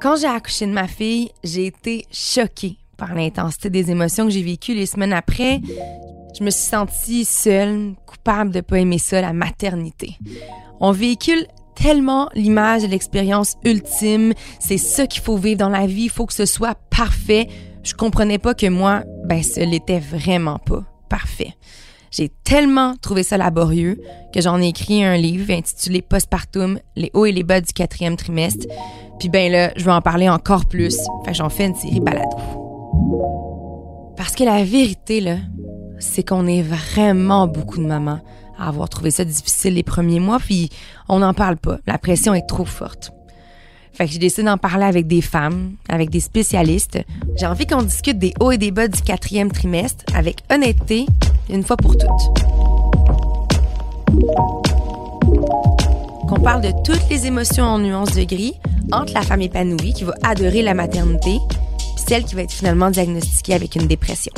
Quand j'ai accouché de ma fille, j'ai été choquée par l'intensité des émotions que j'ai vécues les semaines après. Je me suis sentie seule, coupable de pas aimer ça, la maternité. On véhicule tellement l'image de l'expérience ultime. C'est ça qu'il faut vivre dans la vie. Il faut que ce soit parfait. Je comprenais pas que moi, ben, ce l'était vraiment pas parfait. J'ai tellement trouvé ça laborieux que j'en ai écrit un livre intitulé Postpartum, les hauts et les bas du quatrième trimestre. Puis ben là, je vais en parler encore plus. Fait j'en fais une série balado. Parce que la vérité, là, c'est qu'on est vraiment beaucoup de mamans à avoir trouvé ça difficile les premiers mois, puis on n'en parle pas. La pression est trop forte. Fait que j'ai décidé d'en parler avec des femmes, avec des spécialistes. J'ai envie qu'on discute des hauts et des bas du quatrième trimestre avec honnêteté, une fois pour toutes. Qu'on parle de toutes les émotions en nuances de gris entre la femme épanouie qui va adorer la maternité puis celle qui va être finalement diagnostiquée avec une dépression.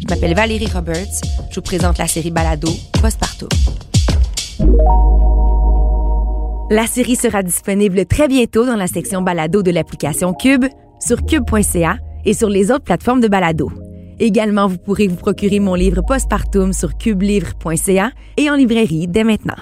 Je m'appelle Valérie Roberts. Je vous présente la série Balado Postpartum. La série sera disponible très bientôt dans la section Balado de l'application Cube, sur cube.ca et sur les autres plateformes de Balado. Également, vous pourrez vous procurer mon livre Postpartum sur cubelivre.ca et en librairie dès maintenant.